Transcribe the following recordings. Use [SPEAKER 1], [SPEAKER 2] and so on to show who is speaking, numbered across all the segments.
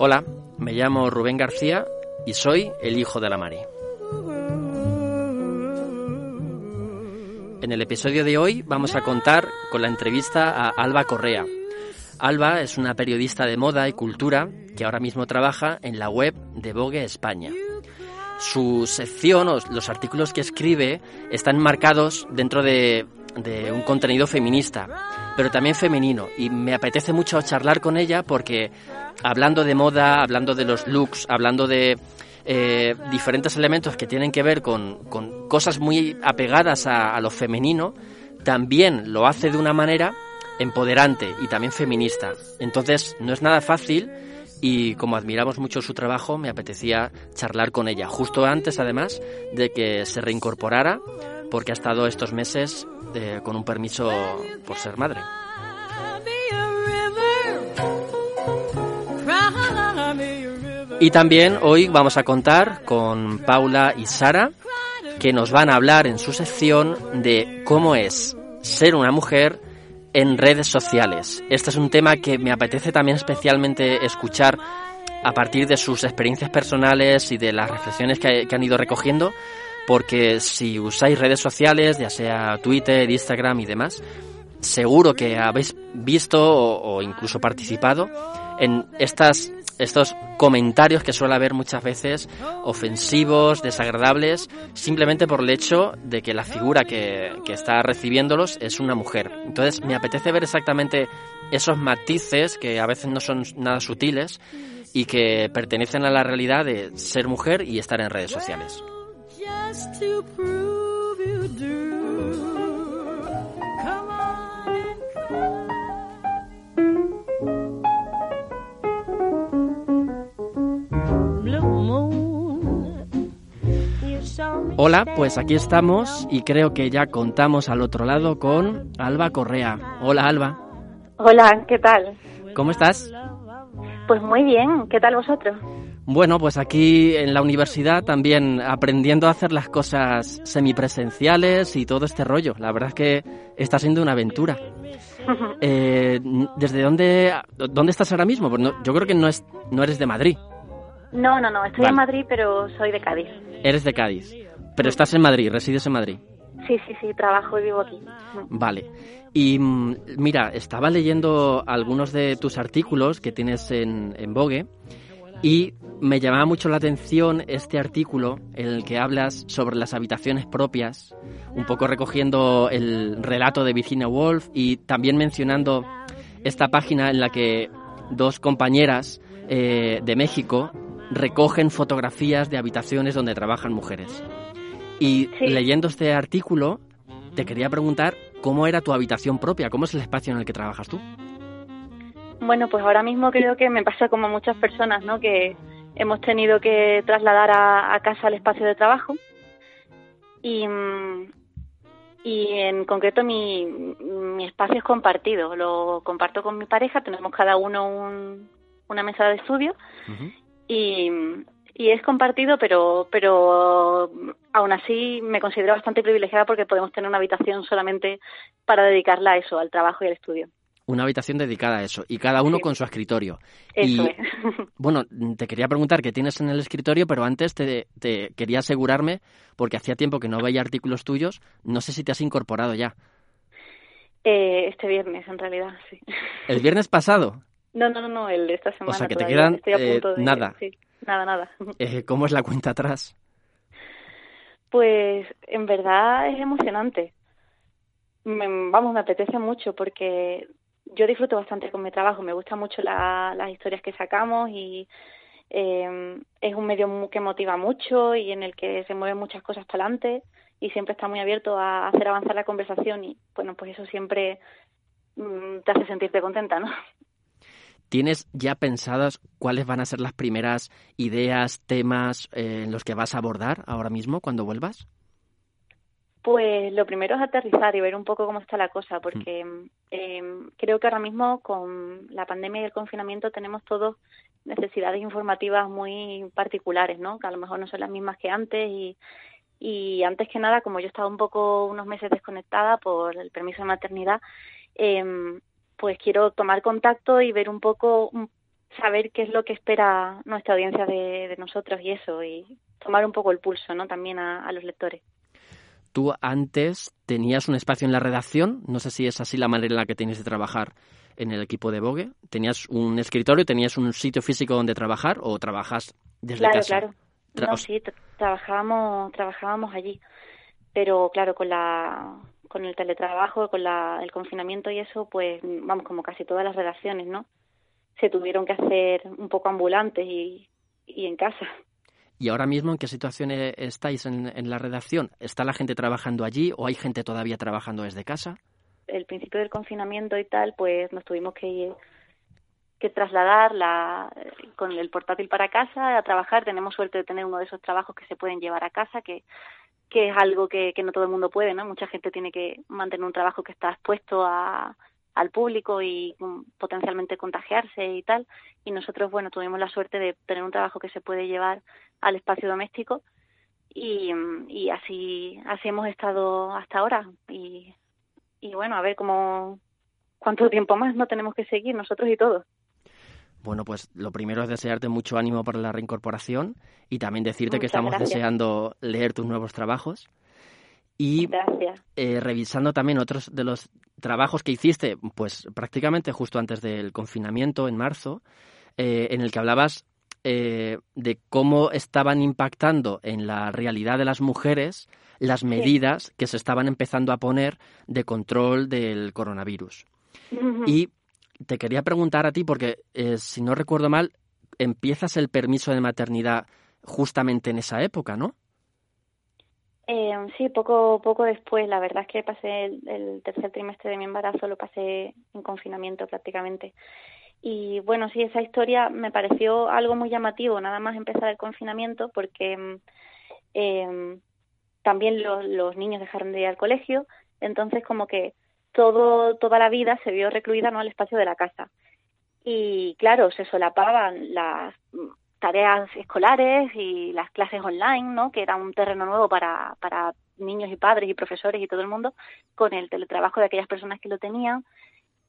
[SPEAKER 1] Hola, me llamo Rubén García y soy el hijo de la Mari. En el episodio de hoy vamos a contar con la entrevista a Alba Correa. Alba es una periodista de moda y cultura que ahora mismo trabaja en la web de Vogue España. Su sección o los artículos que escribe están marcados dentro de, de un contenido feminista, pero también femenino. Y me apetece mucho charlar con ella porque hablando de moda, hablando de los looks, hablando de eh, diferentes elementos que tienen que ver con, cosas muy apegadas a, lo femenino, también lo hace de una manera empoderante y también feminista. Entonces, no es nada fácil y como admiramos mucho su trabajo, me apetecía charlar con ella, justo antes, además, de que se reincorporara, porque ha estado estos meses eh, con un permiso por ser madre. Y también hoy vamos a contar con Paula y Sara, que nos van a hablar en su sección de cómo es ser una mujer en redes sociales. Este es un tema que me apetece también especialmente escuchar a partir de sus experiencias personales y de las reflexiones que, han ido recogiendo, porque si usáis redes sociales, ya sea Twitter, Instagram y demás, seguro que habéis visto o incluso participado en estas estos comentarios que suele haber muchas veces ofensivos, desagradables, simplemente por el hecho de que la figura que, que, está recibiéndolos es una mujer. Entonces me apetece ver exactamente esos matices que a veces no son nada sutiles y que pertenecen a la realidad de ser mujer y estar en redes sociales. Hola, pues aquí estamos y creo que ya contamos al otro lado con Alba Correa. Hola, Alba.
[SPEAKER 2] Hola, ¿qué tal?
[SPEAKER 1] ¿Cómo estás?
[SPEAKER 2] Pues muy bien, ¿qué tal vosotros?
[SPEAKER 1] Bueno, pues aquí en la universidad también aprendiendo a hacer las cosas semipresenciales y todo este rollo. La verdad es que está siendo una aventura. eh, ¿Desde dónde, dónde estás ahora mismo? Pues no, yo creo que no, es, no eres de Madrid.
[SPEAKER 2] No, no, no, estoy vale. en Madrid, pero soy de Cádiz.
[SPEAKER 1] Eres de Cádiz, pero estás en Madrid, resides en Madrid.
[SPEAKER 2] Sí, sí, sí, trabajo y vivo aquí.
[SPEAKER 1] Vale. Y mira, estaba leyendo algunos de tus artículos que tienes en, en Vogue y me llamaba mucho la atención este artículo en el que hablas sobre las habitaciones propias, un poco recogiendo el relato de Virginia Woolf y también mencionando esta página en la que dos compañeras eh, de México recogen fotografías de habitaciones donde trabajan mujeres. Y sí. leyendo este artículo, te quería preguntar cómo era tu habitación propia, cómo es el espacio en el que trabajas tú.
[SPEAKER 2] Bueno, pues ahora mismo creo que me pasa como muchas personas, ¿no? Que hemos tenido que trasladar a, a casa el espacio de trabajo y, y en concreto mi, mi espacio es compartido, lo comparto con mi pareja, tenemos cada uno un, una mesa de estudio uh -huh. y, y es compartido, pero, pero aún así me considero bastante privilegiada porque podemos tener una habitación solamente para dedicarla a eso, al trabajo y al estudio
[SPEAKER 1] una habitación dedicada a eso y cada uno sí. con su escritorio.
[SPEAKER 2] Eso
[SPEAKER 1] y
[SPEAKER 2] es.
[SPEAKER 1] bueno, te quería preguntar qué tienes en el escritorio, pero antes te, te, quería asegurarme, porque hacía tiempo que no veía artículos tuyos, no sé si te has incorporado ya.
[SPEAKER 2] Eh, este viernes, en realidad, sí.
[SPEAKER 1] ¿El viernes pasado?
[SPEAKER 2] No, no, no, no el de esta semana.
[SPEAKER 1] O sea, que te quedan eh,
[SPEAKER 2] de,
[SPEAKER 1] nada.
[SPEAKER 2] Sí, nada, nada.
[SPEAKER 1] Eh, ¿Cómo es la cuenta atrás?
[SPEAKER 2] Pues en verdad es emocionante. Me, vamos, me apetece mucho porque yo disfruto bastante con mi trabajo, me gustan mucho la, las historias que sacamos y eh, es un medio que motiva mucho y en el que se mueven muchas cosas para adelante y siempre está muy abierto a hacer avanzar la conversación y bueno, pues eso siempre mm, te hace sentirte contenta, ¿no?
[SPEAKER 1] ¿Tienes ya pensadas cuáles van a ser las primeras ideas, temas eh, en los que vas a abordar ahora mismo cuando vuelvas?
[SPEAKER 2] Pues lo primero es aterrizar y ver un poco cómo está la cosa, porque mm. eh, creo que ahora mismo con la pandemia y el confinamiento tenemos todos necesidades informativas muy particulares, ¿no? Que a lo mejor no son las mismas que antes y, y antes que nada, como yo estaba un poco unos meses desconectada por el permiso de maternidad, eh, pues quiero tomar contacto y ver un poco, saber qué es lo que espera nuestra audiencia de, nosotros y eso, y tomar un poco el pulso, ¿no? También a, los lectores.
[SPEAKER 1] Tú antes tenías un espacio en la redacción, no sé si es así la manera en la que tienes de trabajar en el equipo de Vogue. ¿Tenías un escritorio, tenías un sitio físico donde trabajar o trabajas desde casa?
[SPEAKER 2] Claro, claro. No, sí, trabajábamos, trabajábamos allí. Pero claro, con la con el teletrabajo, con la, el confinamiento y eso, pues vamos, como casi todas las redacciones, ¿no? Se tuvieron que hacer un poco ambulantes y, y en casa.
[SPEAKER 1] ¿Y ahora mismo en qué situación estáis en, en, la redacción? ¿Está la gente trabajando allí o hay gente todavía trabajando desde casa?
[SPEAKER 2] El principio del confinamiento y tal, pues nos tuvimos que, que trasladar la, con el portátil para casa a trabajar. Tenemos suerte de tener uno de esos trabajos que se pueden llevar a casa, que que es algo que, que no todo el mundo puede, ¿no? Mucha gente tiene que mantener un trabajo que está expuesto a, al público y mm, potencialmente contagiarse y tal. Y nosotros, bueno, tuvimos la suerte de tener un trabajo que se puede llevar al espacio doméstico y, mm, y así, así hemos estado hasta ahora. Y, y bueno, a ver cómo, cuánto tiempo más no tenemos que seguir nosotros y todos.
[SPEAKER 1] Bueno, pues lo primero es desearte mucho ánimo para la reincorporación y también decirte que estamos deseando leer tus nuevos trabajos. Y eh, revisando también otros de los trabajos que hiciste, pues prácticamente justo antes del confinamiento, en marzo, eh, en el que hablabas eh, de cómo estaban impactando en la realidad de las mujeres las medidas que se estaban empezando a poner de control del coronavirus. Y te quería preguntar a ti, porque eh, si no recuerdo mal, empiezas el permiso de maternidad justamente en esa época, ¿no?
[SPEAKER 2] Eh, sí, poco, poco después. La verdad es que pasé el, tercer trimestre de mi embarazo, lo pasé en confinamiento prácticamente. Y bueno, sí, esa historia me pareció algo muy llamativo, nada más empezar el confinamiento, porque eh, también los, los niños dejaron de ir al colegio, entonces como que todo, toda la vida se vio recluida ¿no? al espacio de la casa. Y claro, se solapaban las tareas escolares y las clases online, ¿no? que era un terreno nuevo para, para niños y padres y profesores y todo el mundo, con el teletrabajo de aquellas personas que lo tenían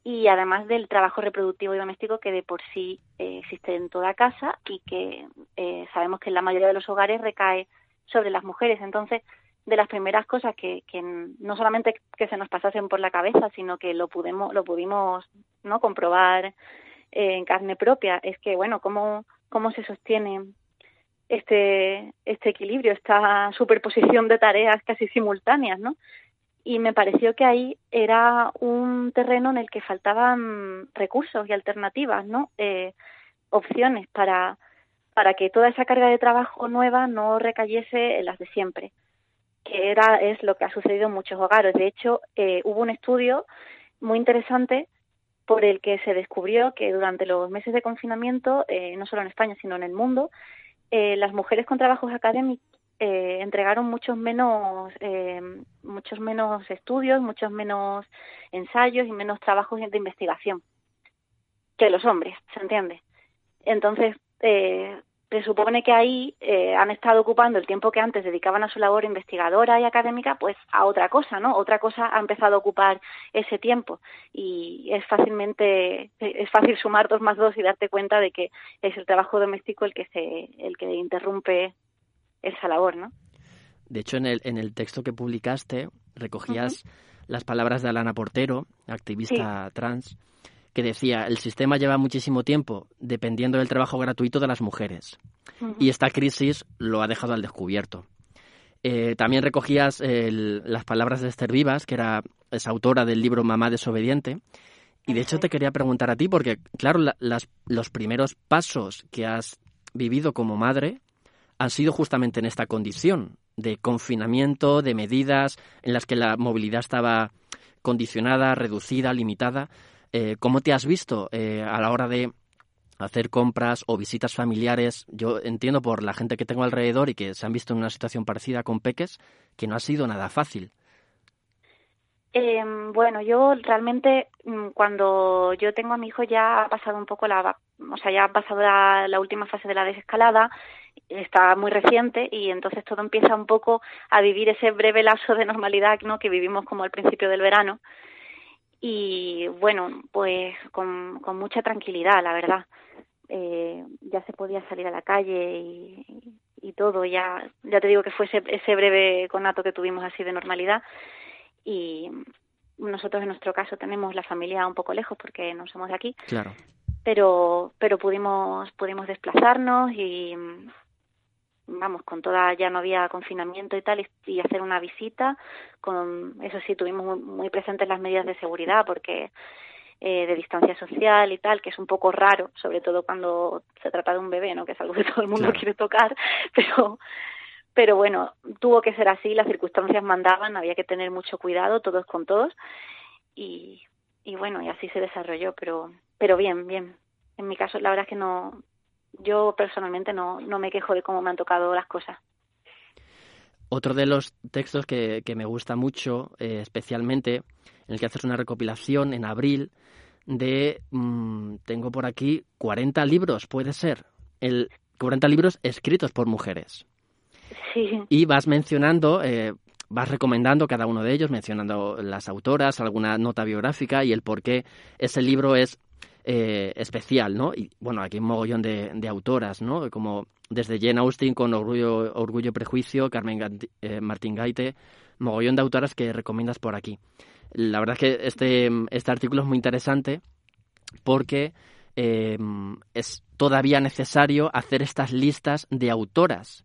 [SPEAKER 2] y además del trabajo reproductivo y doméstico que de por sí eh, existe en toda casa y que eh, sabemos que en la mayoría de los hogares recae sobre las mujeres. Entonces, de las primeras cosas que, que no solamente que se nos pasasen por la cabeza, sino que lo pudimos, lo pudimos no comprobar eh, en carne propia, es que bueno, cómo, cómo se sostiene este, este equilibrio, esta superposición de tareas casi simultáneas, ¿no? Y me pareció que ahí era un terreno en el que faltaban recursos y alternativas, ¿no? Eh, opciones para, para que toda esa carga de trabajo nueva no recayese en las de siempre que era es lo que ha sucedido en muchos hogares. De hecho, eh, hubo un estudio muy interesante por el que se descubrió que durante los meses de confinamiento, eh, no solo en España, sino en el mundo, eh, las mujeres con trabajos académicos entregaron muchos menos, muchos menos estudios, muchos menos ensayos y menos trabajos de investigación que los hombres, ¿se entiende? Entonces, se supone que ahí eh, han estado ocupando el tiempo que antes dedicaban a su labor investigadora y académica, pues a otra cosa, ¿no? Otra cosa ha empezado a ocupar ese tiempo y es fácilmente es fácil sumar dos más dos y darte cuenta de que es el trabajo doméstico el que se el que interrumpe esa labor, ¿no?
[SPEAKER 1] De hecho, en el en el texto que publicaste recogías las palabras de Alana Portero, activista trans que decía, el sistema lleva muchísimo tiempo dependiendo del trabajo gratuito de las mujeres y esta crisis lo ha dejado al descubierto. Eh, también recogías las palabras de Esther Vivas, que era es autora del libro Mamá desobediente, y de hecho te quería preguntar a ti, porque claro, las, los primeros pasos que has vivido como madre han sido justamente en esta condición de confinamiento, de medidas en las que la movilidad estaba condicionada, reducida, limitada. Eh, ¿Cómo te has visto eh, a la hora de hacer compras o visitas familiares? Yo entiendo por la gente que tengo alrededor y que se han visto en una situación parecida con Peques que no ha sido nada fácil.
[SPEAKER 2] Eh, bueno, yo realmente mm, cuando yo tengo a mi hijo ya ha pasado un poco la, o sea, ya ha pasado la, última fase de la desescalada, está muy reciente y entonces todo empieza un poco a vivir ese breve lazo de normalidad, ¿no? Que vivimos como al principio del verano y bueno, pues con, con mucha tranquilidad, la verdad. Eh, ya se podía salir a la calle y, y todo, ya, ya te digo que fue ese, ese breve conato que tuvimos así de normalidad y nosotros en nuestro caso tenemos la familia un poco lejos porque no somos de aquí.
[SPEAKER 1] Claro.
[SPEAKER 2] Pero, pero pudimos, pudimos desplazarnos y vamos, con toda, ya no había confinamiento y tal, y, hacer una visita, con, eso sí, tuvimos muy, presentes las medidas de seguridad, porque eh, de distancia social y tal, que es un poco raro, sobre todo cuando se trata de un bebé, ¿no? Que es algo que todo el mundo quiere tocar, pero pero bueno, tuvo que ser así, las circunstancias mandaban, había que tener mucho cuidado todos con todos y, y bueno, y así se desarrolló, pero pero bien, bien. En mi caso la verdad es que no yo personalmente no, no me quejo de cómo me han tocado las cosas.
[SPEAKER 1] Otro de los textos que, que me gusta mucho, eh, especialmente, en el que haces una recopilación en abril de, mm, tengo por aquí, 40 libros, puede ser, el 40 libros escritos por mujeres.
[SPEAKER 2] Sí.
[SPEAKER 1] Y vas mencionando, eh, vas recomendando cada uno de ellos, mencionando las autoras, alguna nota biográfica y el por qué ese libro es eh, especial, ¿no? Y bueno, aquí un mogollón de, autoras, ¿no? Como desde Jane Austen con Orgullo, Orgullo y Prejuicio, Carmen eh, Martín Gaite, mogollón de autoras que recomiendas por aquí. La verdad es que este, este artículo es muy interesante porque eh, es todavía necesario hacer estas listas de autoras,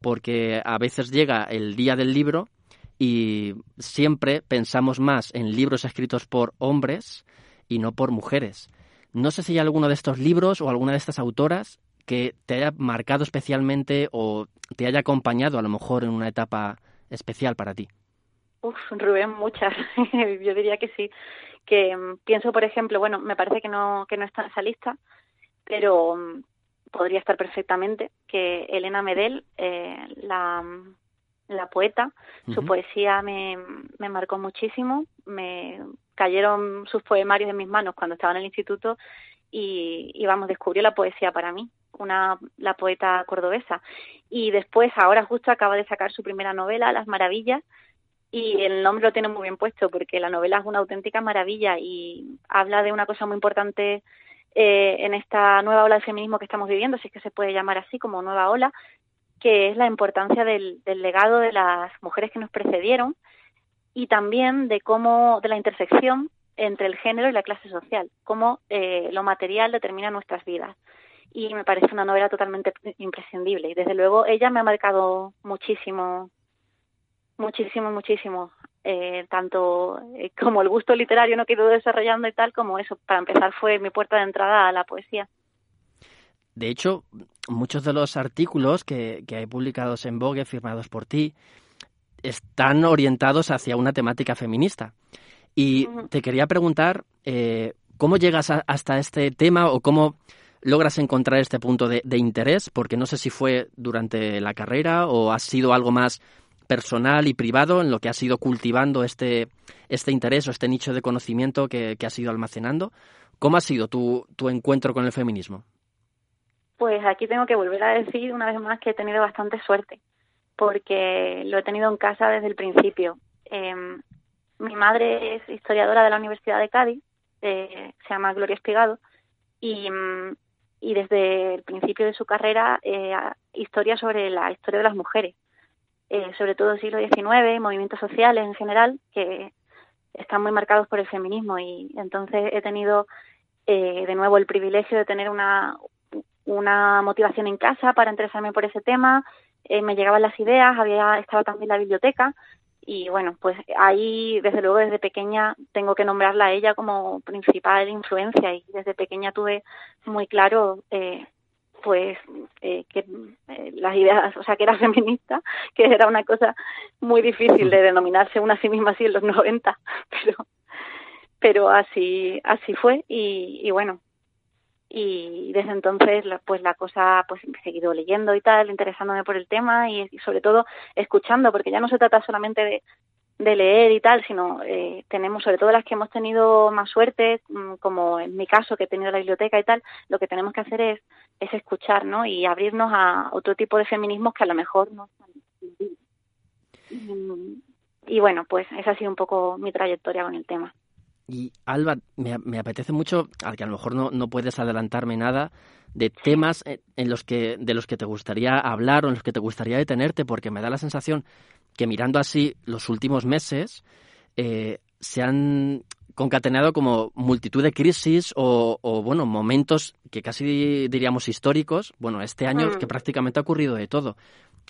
[SPEAKER 1] porque a veces llega el día del libro y siempre pensamos más en libros escritos por hombres y no por mujeres. No sé si hay alguno de estos libros o alguna de estas autoras que te haya marcado especialmente o te haya acompañado a lo mejor en una etapa especial para ti.
[SPEAKER 2] Uf, Rubén, muchas. Yo diría que sí. Que mm, pienso, por ejemplo, bueno, me parece que no que no está en esa lista, pero mm, podría estar perfectamente que Elena Medel, eh, la, la poeta, su poesía me, me marcó muchísimo, me cayeron sus poemarios en mis manos cuando estaba en el instituto y, y vamos, descubrió la poesía para mí, una, la poeta cordobesa. Y después, ahora justo acaba de sacar su primera novela, Las Maravillas, y el nombre lo tiene muy bien puesto porque la novela es una auténtica maravilla y habla de una cosa muy importante eh, en esta nueva ola de feminismo que estamos viviendo, si es que se puede llamar así como nueva ola, que es la importancia del, del legado de las mujeres que nos precedieron y también de cómo, de la intersección entre el género y la clase social, cómo eh, lo material determina nuestras vidas. Y me parece una novela totalmente imprescindible. Y desde luego ella me ha marcado muchísimo, muchísimo, muchísimo. Eh, tanto eh, como el gusto literario no que he ido desarrollando y tal, como eso, para empezar, fue mi puerta de entrada a la poesía.
[SPEAKER 1] De hecho, muchos de los artículos que, que hay publicados en Vogue, firmados por ti, están orientados hacia una temática feminista. Y te quería preguntar, eh, ¿cómo llegas hasta este tema o cómo logras encontrar este punto de, interés? Porque no sé si fue durante la carrera o ha sido algo más personal y privado en lo que has ido cultivando este, este interés o este nicho de conocimiento que, que has ido almacenando. ¿Cómo ha sido tu, tu encuentro con el feminismo?
[SPEAKER 2] Pues aquí tengo que volver a decir una vez más que he tenido bastante suerte porque lo he tenido en casa desde el principio. Em, mi madre es historiadora de la Universidad de Cádiz, eh, se llama Gloria Espigado, y, mm, y desde el principio de su carrera eh, historia sobre la historia de las mujeres, eh, sobre todo siglo XIX, movimientos sociales en general, que están muy marcados por el feminismo y entonces he tenido eh, de nuevo el privilegio de tener una, una motivación en casa para interesarme por ese tema, eh, me llegaban las ideas, había estado también la biblioteca y bueno, pues ahí desde luego desde pequeña tengo que nombrarla a ella como principal influencia y desde pequeña tuve muy claro eh, pues eh, que eh, las ideas, o sea, que era feminista, que era una cosa muy difícil de denominarse una sí misma así en los 90, pero pero así así fue y, y bueno, y desde entonces pues la cosa pues he seguido leyendo y tal interesándome por el tema y, sobre todo escuchando porque ya no se trata solamente de leer y tal, sino eh, tenemos, sobre todo las que hemos tenido más suerte, mm, como en mi caso, que he tenido la biblioteca y tal, lo que tenemos que hacer es, es escuchar, ¿no? Y abrirnos a otro tipo de feminismos que a lo mejor no y, y bueno, pues esa ha sido un poco mi trayectoria con el tema.
[SPEAKER 1] Y Alba, me, apetece mucho, al que a lo mejor no, no puedes adelantarme nada, de temas en los que, de los que te gustaría hablar o en los que te gustaría detenerte, porque me da la sensación que mirando así los últimos meses eh, se han concatenado como multitud de crisis o, o, bueno, momentos que casi diríamos históricos. Bueno, este año mm. que prácticamente ha ocurrido de todo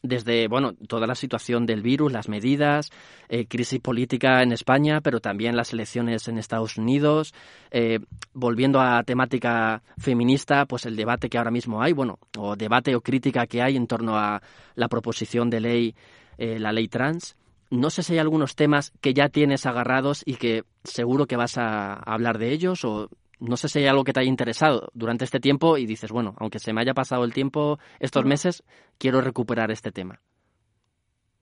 [SPEAKER 1] desde bueno toda la situación del virus, las medidas, eh, crisis política en España, pero también las elecciones en Estados Unidos, eh, volviendo a temática feminista, pues el debate que ahora mismo hay, bueno, o debate o crítica que hay en torno a la proposición de ley, eh, la ley trans. No sé si hay algunos temas que ya tienes agarrados y que seguro que vas a hablar de ellos o no sé si hay algo que te haya interesado durante este tiempo y dices, bueno, aunque se me haya pasado el tiempo estos meses, quiero recuperar este tema.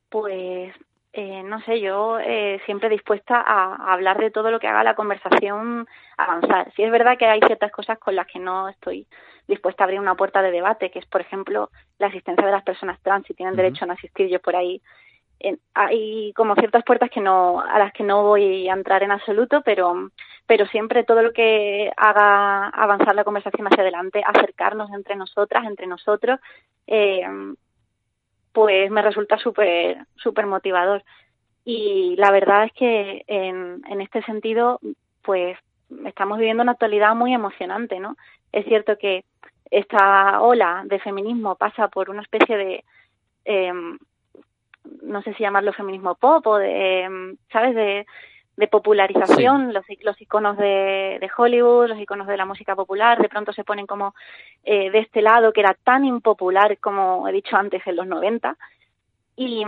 [SPEAKER 2] Pues eh, no sé, yo eh, siempre dispuesta a, hablar de todo lo que haga la conversación avanzar. Si es verdad que hay ciertas cosas con las que no estoy dispuesta a abrir una puerta de debate, que es, por ejemplo, la asistencia de las personas trans, si tienen derecho a no asistir, yo por ahí hay como ciertas puertas que no a las que no voy a entrar en absoluto pero pero siempre todo lo que haga avanzar la conversación hacia adelante acercarnos entre nosotras entre nosotros eh, pues me resulta súper súper motivador. Y la verdad es que en, en este sentido pues estamos viviendo una actualidad muy emocionante no es cierto que esta ola de feminismo pasa por una especie de eh, no sé si llamarlo feminismo pop o de, em, ¿sabes? De, de popularización, los, los iconos de, de, Hollywood, los iconos de la música popular, de pronto se ponen como eh, de este lado que era tan impopular como he dicho antes en los 90 y,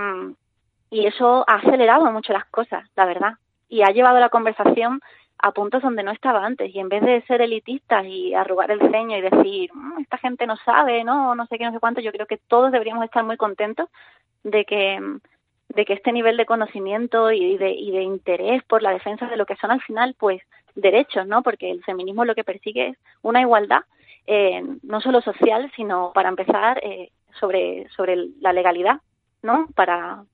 [SPEAKER 2] y eso ha acelerado mucho las cosas, la verdad, y ha llevado la conversación a puntos donde no estaba antes y en vez de ser elitistas y arrugar el ceño y decir mm, esta gente no sabe, no, no sé qué, no sé cuánto, yo creo que todos deberíamos estar muy contentos de que de que este nivel de conocimiento y de, y de interés por la defensa de lo que son al final pues derechos, ¿no? Porque el feminismo lo que persigue es una igualdad eh, no solo social, sino para empezar eh, sobre sobre la legalidad, ¿no? Para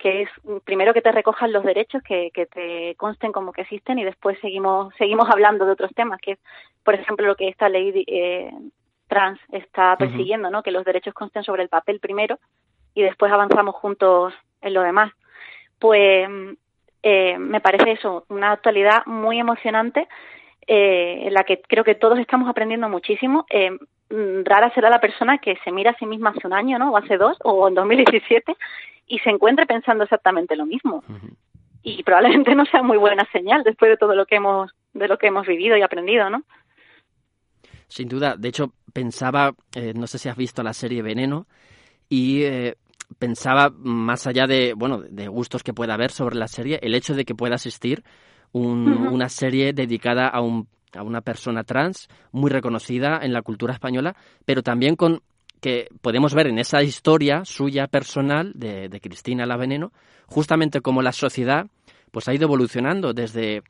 [SPEAKER 2] que es primero que te recojan los derechos que, que te consten como que existen y después seguimos seguimos hablando de otros temas que es por ejemplo lo que esta ley eh, trans está persiguiendo no que los derechos consten sobre el papel primero y después avanzamos juntos en lo demás. Pues eh, me parece eso, una actualidad muy emocionante eh, en la que creo que todos estamos aprendiendo muchísimo. Eh, rara será la persona que se mira a sí misma hace un año, ¿no? O hace dos, o en 2017, y se encuentre pensando exactamente lo mismo. Y probablemente no sea muy buena señal después de todo lo que hemos, de lo que hemos vivido y aprendido, ¿no?
[SPEAKER 1] Sin duda. De hecho, pensaba, eh, no sé si has visto la serie Veneno, y eh, pensaba más allá de bueno de gustos que pueda haber sobre la serie el hecho de que pueda existir una serie dedicada a un a una persona trans muy reconocida en la cultura española pero también con que podemos ver en esa historia suya personal de, de Cristina la Veneno justamente como la sociedad pues ha ido evolucionando desde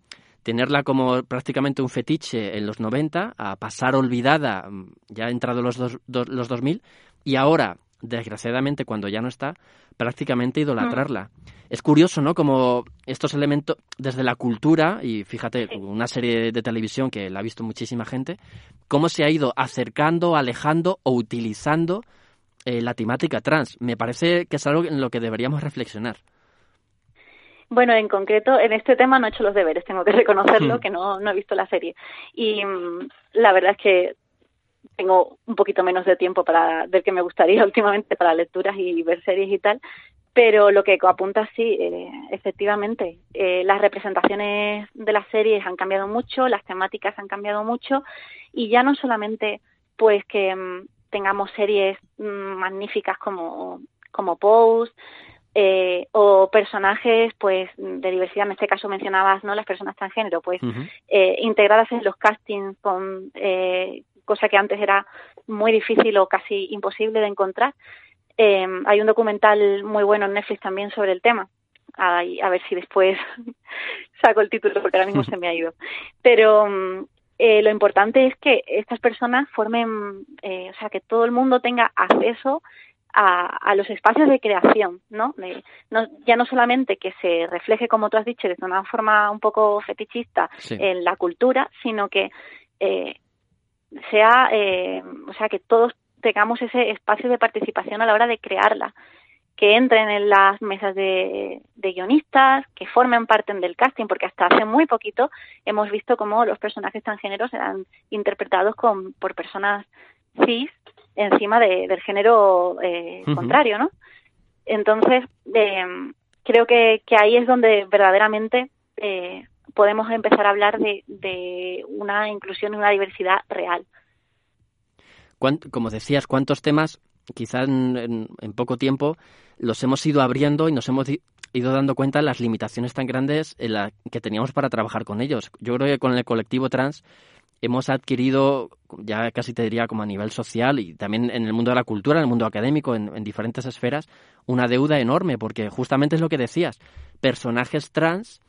[SPEAKER 1] tenerla como prácticamente un fetiche en los 90 a pasar olvidada mm, ya entrado los, dos, los 2000 y ahora desgraciadamente cuando ya no está, prácticamente idolatrarla. Es curioso, ¿no? Como estos elementos desde la cultura, y fíjate, una serie de televisión que la ha visto muchísima gente, cómo se ha ido acercando, alejando o utilizando eh, la temática trans. Me parece que es algo en lo que deberíamos reflexionar.
[SPEAKER 2] Bueno, en concreto, en este tema no he hecho los deberes, tengo que reconocerlo, hmm. que no, no he visto la serie. Y mm, la verdad es que tengo un poquito menos de tiempo para del que me gustaría últimamente para lecturas y ver series y tal pero lo que apunta sí eh, efectivamente eh, las representaciones de las series han cambiado mucho las temáticas han cambiado mucho y ya no solamente pues que mm, tengamos series mm, magníficas como como Pose eh, o personajes pues de diversidad. En este caso mencionabas no las personas transgénero pues eh, integradas en los castings con eh, cosa que antes era muy difícil o casi imposible de encontrar. Eh, hay un documental muy bueno en Netflix también sobre el tema. a, a ver si después saco el título porque ahora mismo se me ha ido. Pero mm, eh, lo importante es que estas personas formen, eh, o sea, que todo el mundo tenga acceso a, a los espacios de creación, ¿no? ¿no? Ya no solamente que se refleje, como tú has dicho, de una forma un poco fetichista en la cultura, sino que eh, sea, eh, o sea, que todos tengamos ese espacio de participación a la hora de crearla que entren en las mesas de, guionistas, que formen parte del casting, porque hasta hace muy poquito hemos visto cómo los personajes transgéneros eran interpretados con, por personas cis encima del género eh, contrario, ¿no? Entonces, eh, creo que, ahí es donde verdaderamente eh, podemos empezar a hablar de, de una inclusión y una diversidad real.
[SPEAKER 1] Como decías, ¿cuántos temas quizás en, poco tiempo los hemos ido abriendo y nos hemos ido dando cuenta de las limitaciones tan grandes en la que teníamos para trabajar con ellos. Yo creo que con el colectivo trans hemos adquirido, ya casi te diría como a nivel social y también en el mundo de la cultura, en el mundo académico, en, diferentes esferas, una deuda enorme, porque justamente es lo que decías, personajes trans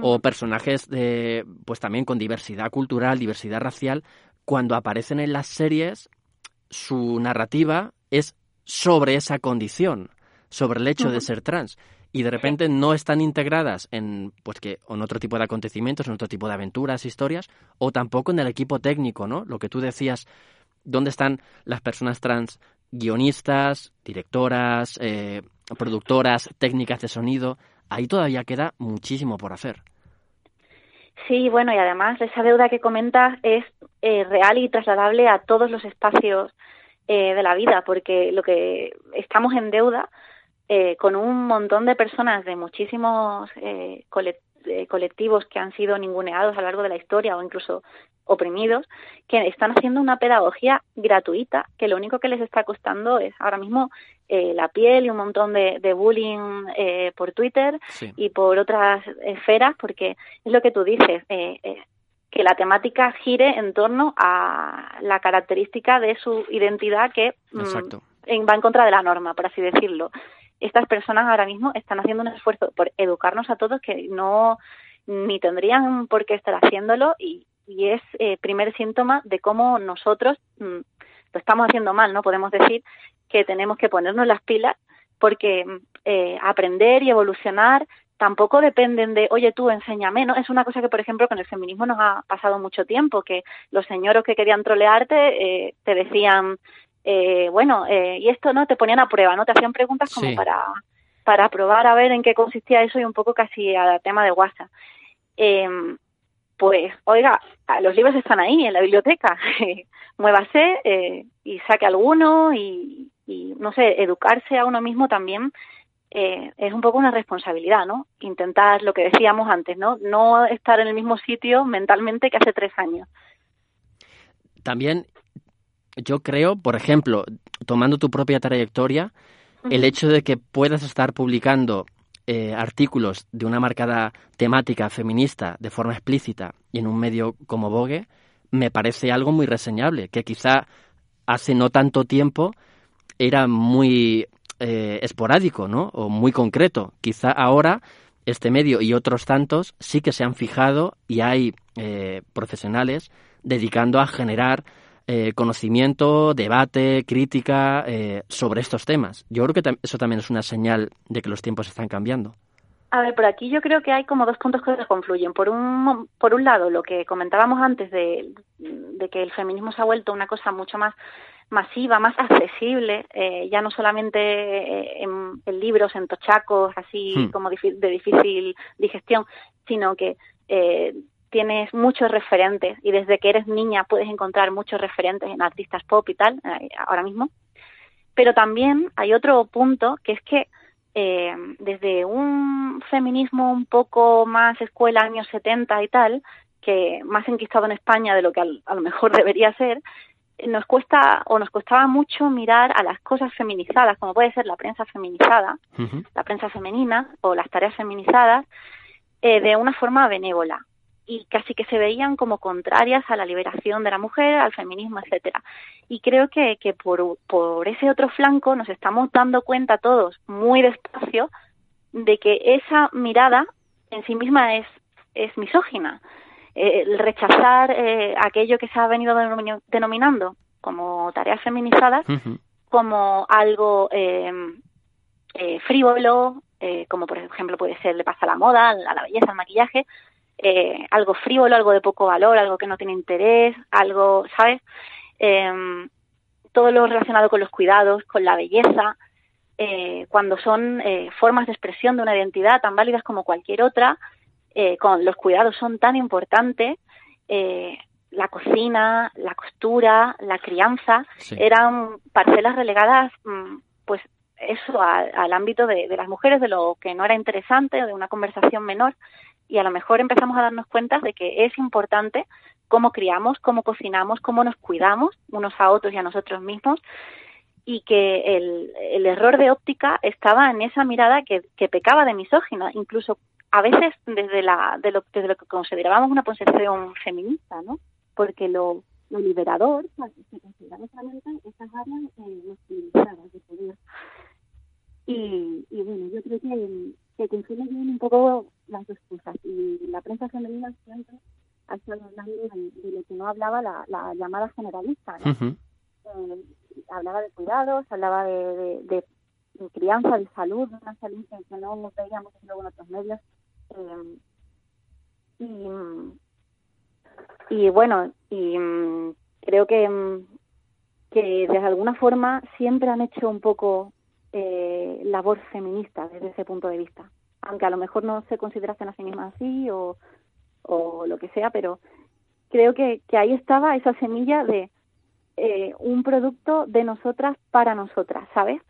[SPEAKER 1] o personajes de, pues también con diversidad cultural, diversidad racial, cuando aparecen en las series, su narrativa es sobre esa condición, sobre el hecho de ser trans. Y de repente no están integradas en, pues que, en otro tipo de acontecimientos, en otro tipo de aventuras, historias, o tampoco en el equipo técnico, ¿no? Lo que tú decías, ¿dónde están las personas trans guionistas, directoras, eh, productoras, técnicas de sonido? Ahí todavía queda muchísimo por hacer.
[SPEAKER 2] Sí, bueno, y además esa deuda que comentas es eh, real y trasladable a todos los espacios eh, de la vida, porque lo que estamos en deuda eh, con un montón de personas de muchísimos eh, colectivos que han sido ninguneados a lo largo de la historia o incluso oprimidos, que están haciendo una pedagogía gratuita que lo único que les está costando es ahora mismo la piel y un montón de, bullying por Twitter y por otras esferas, porque es lo que tú dices, que la temática gire en torno a la característica de su identidad que mm, va en contra de la norma, por así decirlo. Estas personas ahora mismo están haciendo un esfuerzo por educarnos a todos que no ni tendrían por qué estar haciéndolo y, es eh, primer síntoma de cómo nosotros mm, lo estamos haciendo mal, ¿no? Podemos decir que tenemos que ponernos las pilas porque mm, eh, aprender y evolucionar tampoco dependen de, oye, tú enséñame, ¿no? Es una cosa que, por ejemplo, con el feminismo nos ha pasado mucho tiempo, que los señoros que querían trolearte eh, te decían, eh, bueno, eh, y esto, ¿no? Te ponían a prueba, ¿no? Te hacían preguntas como para, para probar a ver en qué consistía eso y un poco casi al tema de WhatsApp. Em, pues, oiga, los libros están ahí en la biblioteca, muévase y saque alguno y, y, no sé, educarse a uno mismo también eh, es un poco una responsabilidad, ¿no? Intentar lo que decíamos antes, ¿no? No estar en el mismo sitio mentalmente que hace tres años.
[SPEAKER 1] También yo creo, por ejemplo, tomando tu propia trayectoria, el hecho de que puedas estar publicando eh, artículos de una marcada temática feminista de forma explícita y en un medio como Vogue, me parece algo muy reseñable, que quizá hace no tanto tiempo era muy eh, esporádico, ¿no? O muy concreto. Quizá ahora este medio y otros tantos sí que se han fijado y hay eh, profesionales dedicando a generar eh, conocimiento, debate, crítica sobre estos temas. Yo creo que eso también es una señal de que los tiempos están cambiando.
[SPEAKER 2] A ver, por aquí yo creo que hay como dos puntos que se confluyen. Por un, por un lado, lo que comentábamos antes de, de que el feminismo se ha vuelto una cosa mucho más masiva, más accesible, eh, ya no solamente eh, en, libros, en tochacos, así hmm. como de difícil digestión, sino que eh, tienes muchos referentes y desde que eres niña puedes encontrar muchos referentes en artistas pop y tal, ahora mismo. Pero también hay otro punto que es que desde un feminismo un poco más escuela años 70 y tal, que más enquistado en España de lo que a lo mejor debería ser, nos cuesta o nos costaba mucho mirar a las cosas feminizadas, como puede ser la prensa feminizada, la prensa femenina o las tareas feminizadas, eh, de una forma benévola y casi que se veían como contrarias a la liberación de la mujer, al feminismo, etcétera. Y creo que, por, por ese otro flanco nos estamos dando cuenta todos muy despacio de que esa mirada en sí misma es, es misógina. Eh, el rechazar eh, aquello que se ha venido denominando como tareas feminizadas como algo em, eh, frívolo, como por ejemplo puede ser le pasa a la moda, a la belleza, al maquillaje, algo frívolo, algo de poco valor, algo que no tiene interés, algo, ¿sabes? Em, todo lo relacionado con los cuidados, con la belleza, cuando son formas de expresión de una identidad tan válidas como cualquier otra, eh, con los cuidados son tan importantes, eh, la cocina, la costura, la crianza, eran parcelas relegadas, mm, pues eso, al ámbito de, las mujeres, de lo que no era interesante, de una conversación menor, y a lo mejor empezamos a darnos cuenta de que es importante cómo criamos, cómo cocinamos, cómo nos cuidamos unos a otros y a nosotros mismos, y que el, error de óptica estaba en esa mirada que, pecaba de misógina, incluso a veces desde, la, de lo, desde lo que considerábamos una posición feminista, ¿no? Porque lo, lo liberador se consideraba solamente esas áreas eh, de poder. Y, y bueno, yo creo que, que consume bien un poco las dos cosas. Y la prensa femenina siempre ha estado hablando de, lo que no hablaba la, la llamada generalista, ¿no? eh, hablaba de cuidados, hablaba de, de, de, crianza, de salud, de una salud que no veíamos luego en otros medios y, y bueno, y creo que, que de alguna forma siempre han hecho un poco eh, labor feminista desde ese punto de vista. Aunque a lo mejor no se considerasen a sí mismas así o, lo que sea, pero creo que, que ahí estaba esa semilla de eh, un producto de nosotras para nosotras, ¿sabes?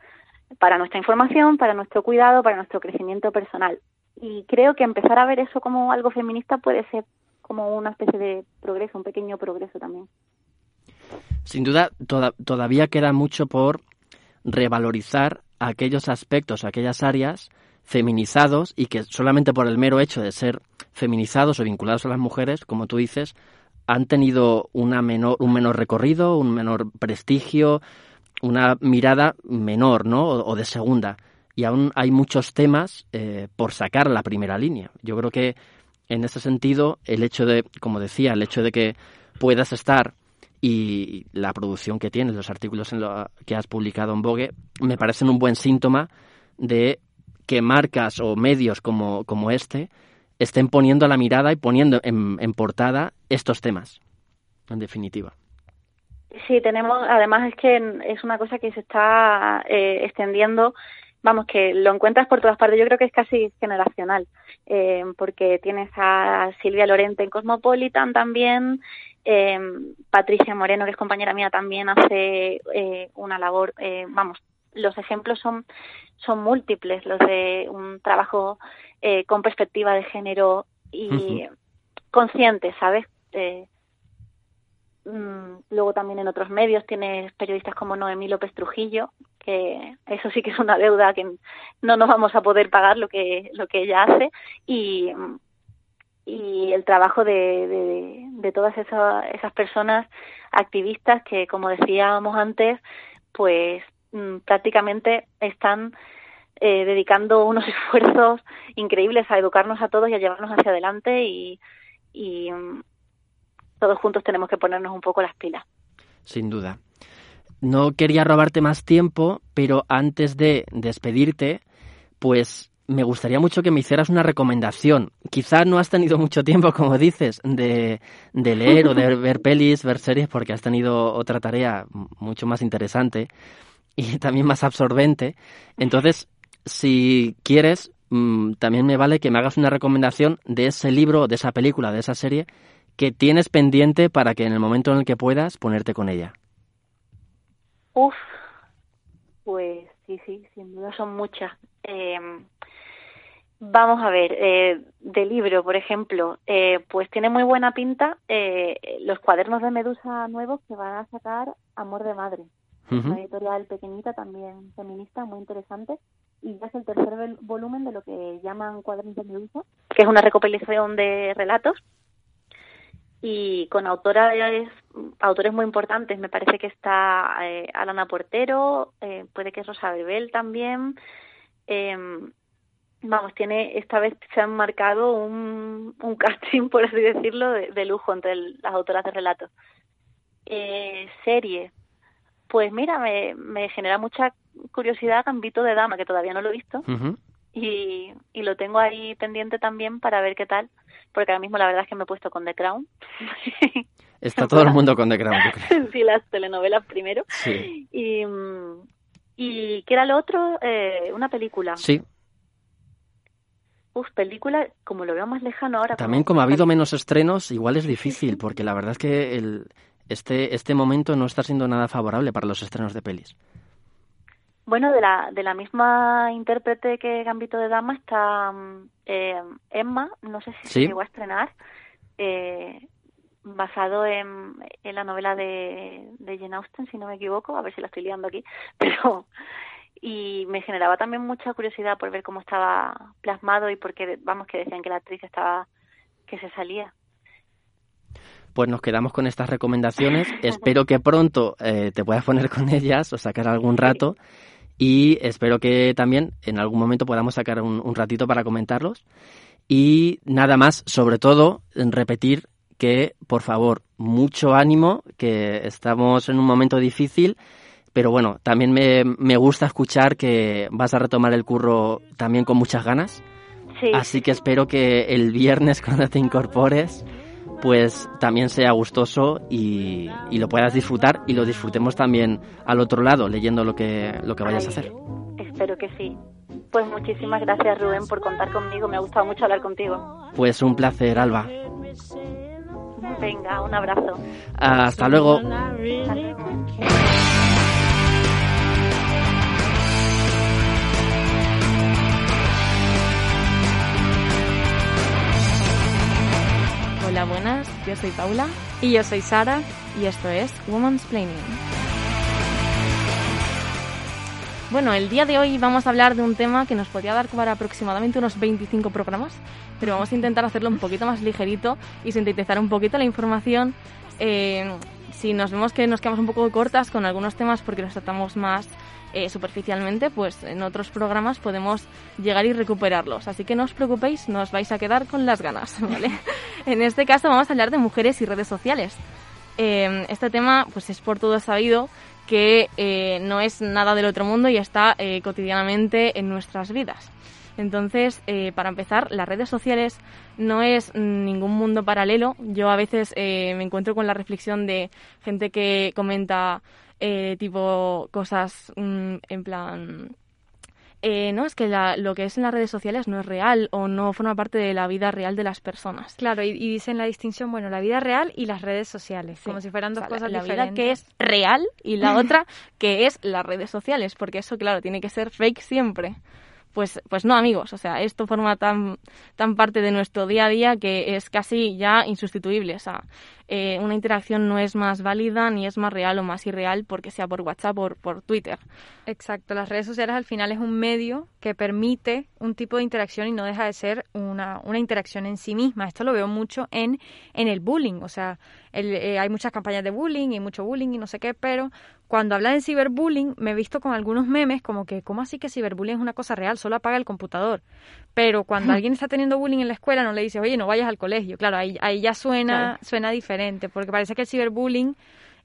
[SPEAKER 2] Para nuestra información, para nuestro cuidado, para nuestro crecimiento personal y creo que empezar a ver eso como algo feminista puede ser como una especie de progreso, un pequeño progreso también.
[SPEAKER 1] Sin duda, todavía queda mucho por revalorizar aquellos aspectos, aquellas áreas feminizados y que solamente por el mero hecho de ser feminizados o vinculados a las mujeres, como tú dices, han tenido una menor, un menor recorrido, un menor prestigio, una mirada menor, ¿no? o de segunda y aún hay muchos temas eh, por sacar la primera línea. Yo creo que en ese sentido, el hecho de, como decía, el hecho de que puedas estar y la producción que tienes, los artículos en lo que has publicado en Vogue, me parecen un buen síntoma de que marcas o medios como, como este estén poniendo la mirada y poniendo en, portada estos temas, en definitiva.
[SPEAKER 2] Sí, tenemos, además es que es una cosa que se está eh, extendiendo vamos, que lo encuentras por todas partes. Yo creo que es casi generacional, eh, porque tienes a Silvia Lorente en Cosmopolitan también, eh, Patricia Moreno, que es compañera mía, también hace eh, una labor, vamos, los ejemplos son, son múltiples, los de un trabajo con perspectiva de género y consciente, ¿sabes? Mm, luego también en otros medios tienes periodistas como Noemí López Trujillo, que eso sí que es una deuda que no nos vamos a poder pagar lo que lo que ella hace y y el trabajo de, de, todas esas, esas personas activistas que como decíamos antes pues mm, prácticamente están eh, dedicando unos esfuerzos increíbles a educarnos a todos y a llevarnos hacia adelante y, y mm, todos juntos tenemos que ponernos un poco las pilas.
[SPEAKER 1] Sin duda. No quería robarte más tiempo, pero antes de despedirte, pues me gustaría mucho que me hicieras una recomendación. Quizá no has tenido mucho tiempo, como dices, de, de leer o de ver pelis, ver series, porque has tenido otra tarea mucho más interesante y también más absorbente. Entonces, si quieres, mm, también me vale que me hagas una recomendación de ese libro, de esa película, de esa serie que tienes pendiente para que en el momento en el que puedas ponerte con ella?
[SPEAKER 2] Uf, pues sí, sí, sin duda son muchas. Em, vamos a ver, eh, de libro, por ejemplo, eh, pues tiene muy buena pinta eh, los cuadernos de Medusa nuevos que van a sacar Amor de Madre. Una editorial pequeñita, también feminista, muy interesante. Y ya es el tercer volumen de lo que llaman Cuadernos de Medusa, que es una recopilación de relatos y con autores, autores muy importantes. Me parece que está eh, Alana Portero, eh, puede que Rosa Bebel también. Em, vamos, tiene esta vez se han marcado un, un casting, por así decirlo, de, lujo entre las autoras de relatos. Eh, serie, pues mira, me, me genera mucha curiosidad Gambito de Dama, que todavía no lo he visto, y, y lo tengo ahí pendiente también para ver qué tal, porque ahora mismo la verdad es que me he puesto con The Crown.
[SPEAKER 1] Está todo el mundo con The Crown,
[SPEAKER 2] sí, las telenovelas primero. Sí. Y, ¿Y qué era lo otro? Eh, una película.
[SPEAKER 1] Sí,
[SPEAKER 2] Uf, película, como lo veo más lejano ahora.
[SPEAKER 1] También como, ha habido menos estrenos, igual es difícil, porque la verdad es que el, este, este momento no está siendo nada favorable para los estrenos de pelis.
[SPEAKER 2] Bueno, de la, de la misma intérprete que Gambito de Dama está mm, eh, Emma, no sé si se llegó a estrenar, eh, basado en, en, la novela de, de Jane Austen, si no me equivoco, a ver si la estoy liando aquí, pero y me generaba también mucha curiosidad por ver cómo estaba plasmado y porque vamos que decían que la actriz estaba que se salía
[SPEAKER 1] pues nos quedamos con estas recomendaciones. Espero que pronto eh, te puedas poner con ellas o sacar algún rato. Y espero que también en algún momento podamos sacar un, un ratito para comentarlos. Y nada más sobre todo repetir que por favor mucho ánimo que estamos en un momento difícil. Pero bueno, también me, me, gusta escuchar que vas a retomar el curro también con muchas ganas. Sí. Así que espero que el viernes cuando te incorpores, pues también sea gustoso y, y, lo puedas disfrutar y lo disfrutemos también al otro lado, leyendo lo que, lo que vayas a hacer.
[SPEAKER 2] Espero que sí. Pues muchísimas gracias Rubén por contar conmigo, me ha gustado mucho hablar contigo.
[SPEAKER 1] Pues un placer, Alba.
[SPEAKER 2] Venga, un abrazo.
[SPEAKER 1] Hasta luego.
[SPEAKER 2] Hasta luego.
[SPEAKER 3] Hola, buenas, yo soy Paula.
[SPEAKER 4] Y yo soy Sara.
[SPEAKER 3] Y esto es Woman's Planning. Bueno, el día de hoy vamos a hablar de un tema que nos podría dar para aproximadamente unos 25 programas, pero vamos a intentar hacerlo un poquito más ligerito y sintetizar un poquito la información. Eh, si nos vemos que nos quedamos un poco cortas con algunos temas porque los tratamos más eh, superficialmente, pues en otros programas podemos llegar y recuperarlos. Así que no os preocupéis, no os vais a quedar con las ganas, ¿vale? en este caso vamos a hablar de mujeres y redes sociales. Eh, este tema, pues es por todo sabido que eh, no es nada del otro mundo y está cotidianamente en nuestras vidas. Entonces, para empezar, las redes sociales no es ningún mundo paralelo. Yo a veces me encuentro con la reflexión de gente que comenta, eh, tipo cosas mm, en plan... Eh, no, es que lo que es en las redes sociales no es real o no forma parte de la vida real de las personas.
[SPEAKER 4] Claro, y, dicen la distinción, bueno, la vida real y las redes sociales, como si fueran dos cosas
[SPEAKER 3] la,
[SPEAKER 4] diferentes.
[SPEAKER 3] La vida que es real y la otra que es las redes sociales, porque eso, claro, tiene que ser fake siempre. Pues, pues no, amigos, o sea, esto forma tan, tan parte de nuestro día a día que es casi ya insustituible. O sea, eh, una interacción no es más válida ni es más real o más irreal porque sea por WhatsApp o por Twitter.
[SPEAKER 4] Exacto, las redes sociales al final es un medio que permite un tipo de interacción y no deja de ser una, una interacción en sí misma. Esto lo veo mucho en, en el bullying, o sea, eh, hay muchas campañas de bullying y mucho bullying y no sé qué, pero cuando habla de ciberbullying me he visto con algunos memes como que, ¿cómo así que ciberbullying es una cosa real? Solo apaga el computador. Pero cuando alguien está teniendo bullying en la escuela no le dice, oye, no vayas al colegio. Claro, ahí, ahí ya suena, suena diferente, porque parece que el ciberbullying,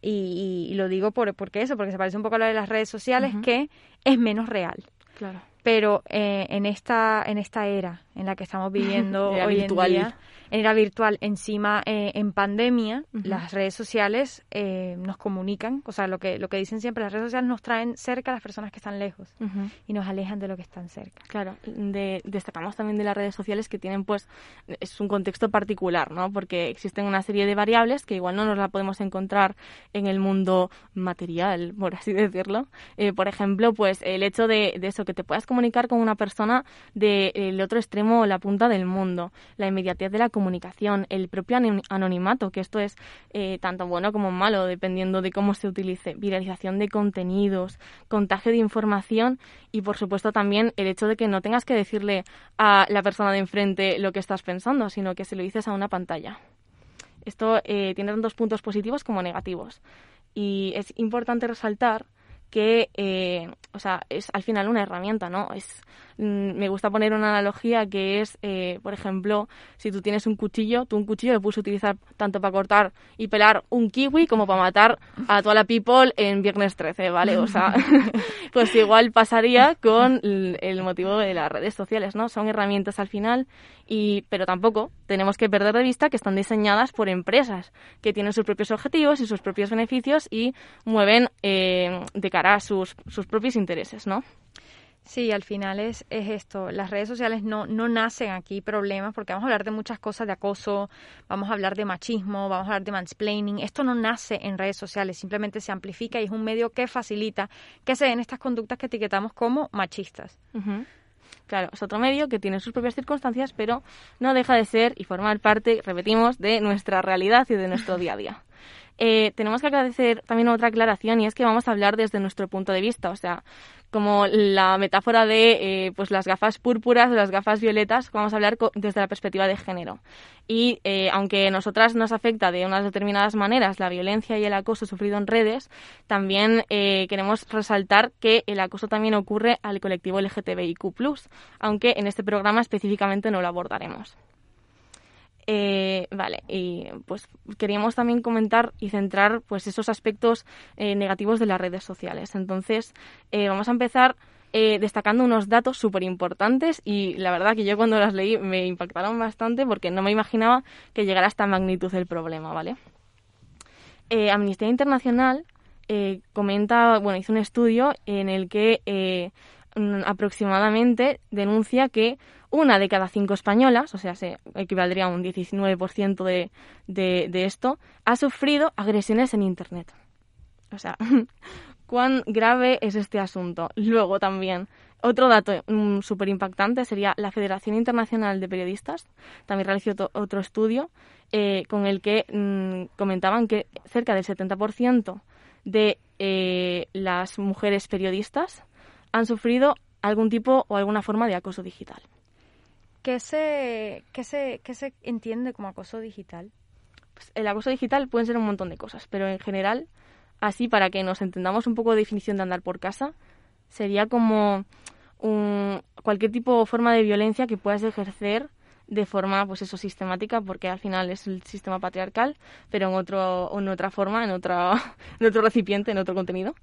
[SPEAKER 4] y, y, lo digo por, porque eso, porque se parece un poco a lo de las redes sociales, que es menos real.
[SPEAKER 3] Claro.
[SPEAKER 4] Pero eh, en, esta, en esta era en la que estamos viviendo hoy en día en era virtual, encima eh, en pandemia, las redes sociales eh, nos comunican, o sea, lo que, lo que dicen siempre, las redes sociales nos traen cerca a las personas que están lejos y nos alejan de lo que están cerca.
[SPEAKER 3] Claro, de, destacamos también de las redes sociales que tienen, pues, es un contexto particular, ¿no? Porque existen una serie de variables que igual no nos la podemos encontrar en el mundo material, por así decirlo. Eh, por ejemplo, pues, el hecho de, de, eso, que te puedas comunicar con una persona del otro extremo la punta del mundo, la inmediatez de la comunicación, el propio anonimato, que esto es eh, tanto bueno como malo, dependiendo de cómo se utilice, viralización de contenidos, contagio de información y, por supuesto, también el hecho de que no tengas que decirle a la persona de enfrente lo que estás pensando, sino que se lo dices a una pantalla. Esto eh, tiene tantos puntos positivos como negativos. Y es importante resaltar que, eh, o sea, es al final una herramienta, ¿no? Es me gusta poner una analogía que es, eh, por ejemplo, si tú tienes un cuchillo, tú un cuchillo lo puedes utilizar tanto para cortar y pelar un kiwi como para matar a toda la people en viernes 13, ¿vale? O sea, pues igual pasaría con el motivo de las redes sociales, ¿no? Son herramientas al final y, pero tampoco tenemos que perder de vista que están diseñadas por empresas que tienen sus propios objetivos y sus propios beneficios y mueven eh, de cara a sus, sus propios intereses, ¿no?
[SPEAKER 4] Sí, al final es, es esto. Las redes sociales no, no nacen aquí problemas porque vamos a hablar de muchas cosas de acoso, vamos a hablar de machismo, vamos a hablar de mansplaining. Esto no nace en redes sociales, simplemente se amplifica y es un medio que facilita que se den estas conductas que etiquetamos como machistas.
[SPEAKER 3] Claro, es otro medio que tiene sus propias circunstancias, pero no deja de ser y formar parte, repetimos, de nuestra realidad y de nuestro día a día. Eh, tenemos que agradecer también otra aclaración y es que vamos a hablar desde nuestro punto de vista, o sea, como la metáfora de eh, pues las gafas púrpuras o las gafas violetas, vamos a hablar desde la perspectiva de género. Y eh, aunque a nosotras nos afecta de unas determinadas maneras la violencia y el acoso sufrido en redes, también queremos resaltar que el acoso también ocurre al colectivo LGTBIQ+, aunque en este programa específicamente no lo abordaremos. Eh, vale, y pues queríamos también comentar y centrar pues esos aspectos eh, negativos de las redes sociales. Entonces, eh, vamos a empezar destacando unos datos súper importantes y la verdad que yo cuando las leí me impactaron bastante porque no me imaginaba que llegara a esta magnitud del problema, ¿vale? Amnistía Internacional comenta, bueno, hizo un estudio en el que aproximadamente denuncia que una de cada cinco españolas, o sea, se equivaldría a un 19% de, de, de esto, ha sufrido agresiones en Internet. O sea, cuán grave es este asunto. Luego también, otro dato mm, súper impactante sería la Federación Internacional de Periodistas. También realizó otro estudio eh, con el que mm, comentaban que cerca del 70% de eh, las mujeres periodistas han sufrido algún tipo o alguna forma de acoso digital.
[SPEAKER 4] ¿Qué se, qué se, qué se entiende como acoso digital?
[SPEAKER 3] Pues el acoso digital pueden ser un montón de cosas, pero en general, así para que nos entendamos un poco de definición de andar por casa, sería como un, cualquier tipo o forma de violencia que puedas ejercer de forma pues eso sistemática porque al final es el sistema patriarcal pero en otro en otra forma en otra en otro recipiente en otro contenido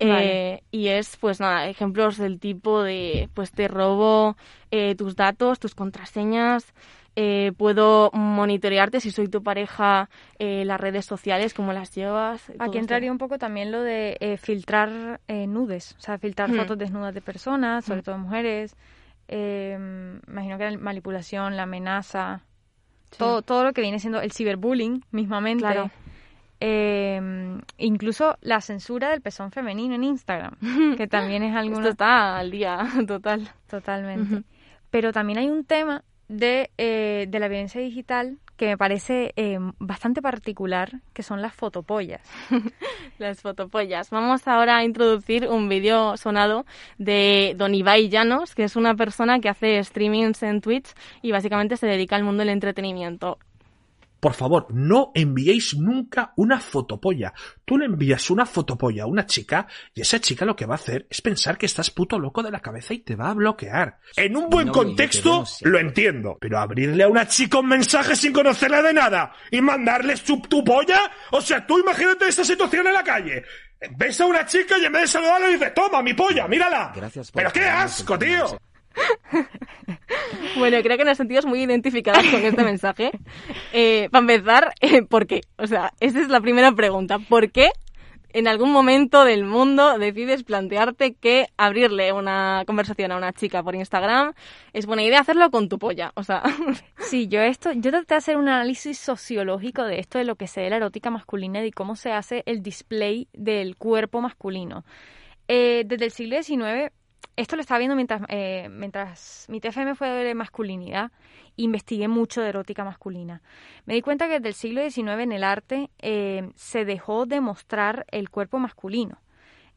[SPEAKER 3] eh, y es, pues nada, ejemplos del tipo de, pues te robo eh, tus datos, tus contraseñas, eh, puedo monitorearte si soy tu pareja, las redes sociales, cómo las llevas.
[SPEAKER 4] Aquí entraría un poco también lo de filtrar nudes, o sea, filtrar hmm. fotos desnudas de personas, sobre hmm. todo mujeres. imagino que la manipulación, la amenaza, todo, todo lo que viene siendo el ciberbullying mismamente. Claro. Eh, incluso la censura del pezón femenino en Instagram, que también es algo...
[SPEAKER 3] Esto está al día, total.
[SPEAKER 4] Totalmente. Pero también hay un tema de, eh, de la violencia digital que me parece eh, bastante particular, que son las fotopollas.
[SPEAKER 3] las fotopollas. Vamos ahora a introducir un vídeo sonado de Don Ibai Llanos, que es una persona que hace streamings en Twitch y básicamente se dedica al mundo del entretenimiento.
[SPEAKER 5] Por favor, no enviéis nunca una fotopolla. Tú le envías una fotopolla a una chica y esa chica lo que va a hacer es pensar que estás puto loco de la cabeza y te va a bloquear. En un buen contexto lo entiendo, pero abrirle a una chica un mensaje sin conocerla de nada y mandarle su, tu polla, o sea, tú imagínate esa situación en la calle. Ves a una chica y en vez de saludarla dices, toma mi polla, mírala. pero qué asco, tío.
[SPEAKER 3] bueno, creo que nos sentimos muy identificadas con este mensaje. Eh, para empezar, eh, ¿por qué? O sea, esa es la primera pregunta. ¿Por qué en algún momento del mundo decides plantearte que abrirle una conversación a una chica por Instagram es buena idea hacerlo con tu polla, o sea.
[SPEAKER 4] Sí, yo esto, yo traté de hacer un análisis sociológico de esto de lo que se ve la erótica masculina y cómo se hace el display del cuerpo masculino. Eh, desde el siglo XIX esto lo estaba viendo mientras, eh, mientras mi TFM fue de masculinidad, investigué mucho de erótica masculina. Me di cuenta que desde el siglo XIX en el arte eh, se dejó de mostrar el cuerpo masculino.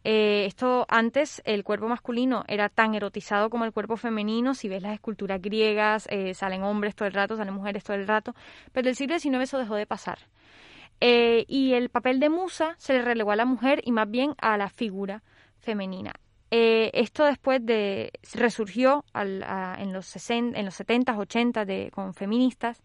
[SPEAKER 4] Eh, esto antes el cuerpo masculino era tan erotizado como el cuerpo femenino. Si ves las esculturas griegas, salen hombres todo el rato, salen mujeres todo el rato. Pero el siglo XIX eso dejó de pasar. y el papel de musa se le relegó a la mujer y más bien a la figura femenina. Eh, esto después de resurgió al, en los 60, en los 70s, 80 de, con feministas